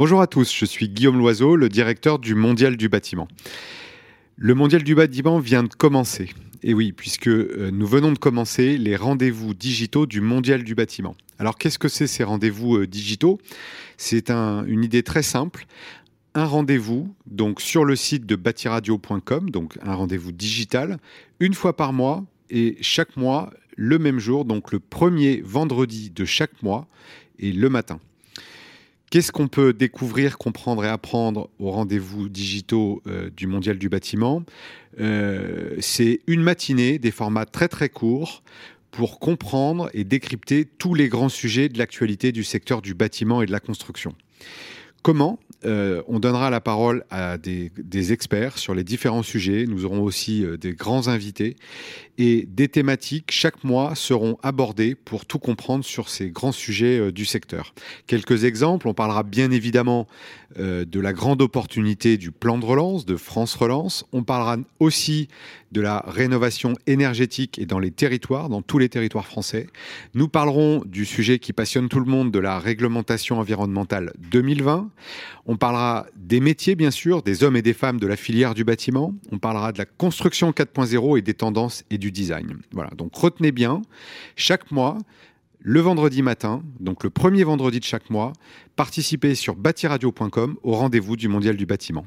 Bonjour à tous, je suis Guillaume Loiseau, le directeur du Mondial du bâtiment. Le Mondial du bâtiment vient de commencer. Et oui, puisque euh, nous venons de commencer les rendez-vous digitaux du Mondial du bâtiment. Alors qu'est-ce que c'est ces rendez-vous euh, digitaux? C'est une idée très simple. Un rendez-vous donc sur le site de bâtiradio.com, donc un rendez-vous digital, une fois par mois et chaque mois le même jour, donc le premier vendredi de chaque mois et le matin. Qu'est-ce qu'on peut découvrir, comprendre et apprendre aux rendez-vous digitaux euh, du Mondial du bâtiment? Euh, C'est une matinée, des formats très très courts pour comprendre et décrypter tous les grands sujets de l'actualité du secteur du bâtiment et de la construction. Comment euh, on donnera la parole à des, experts sur les différents sujets. Nous aurons aussi euh, des grands invités et des thématiques chaque mois seront abordées pour tout comprendre sur ces grands sujets euh, du secteur. Quelques exemples, on parlera bien évidemment de la grande opportunité du plan de relance, de France Relance. On parlera aussi de la rénovation énergétique et dans les territoires, dans tous les territoires français. Nous parlerons du sujet qui passionne tout le monde, de la réglementation environnementale 2020. On parlera des métiers, bien sûr, des hommes et des femmes de la filière du bâtiment. On parlera de la construction 4.0 et des tendances et du design. Voilà, donc retenez bien, chaque mois, le vendredi matin, donc le premier vendredi de chaque mois, participez sur bâtiradio.com au rendez-vous du Mondial du bâtiment.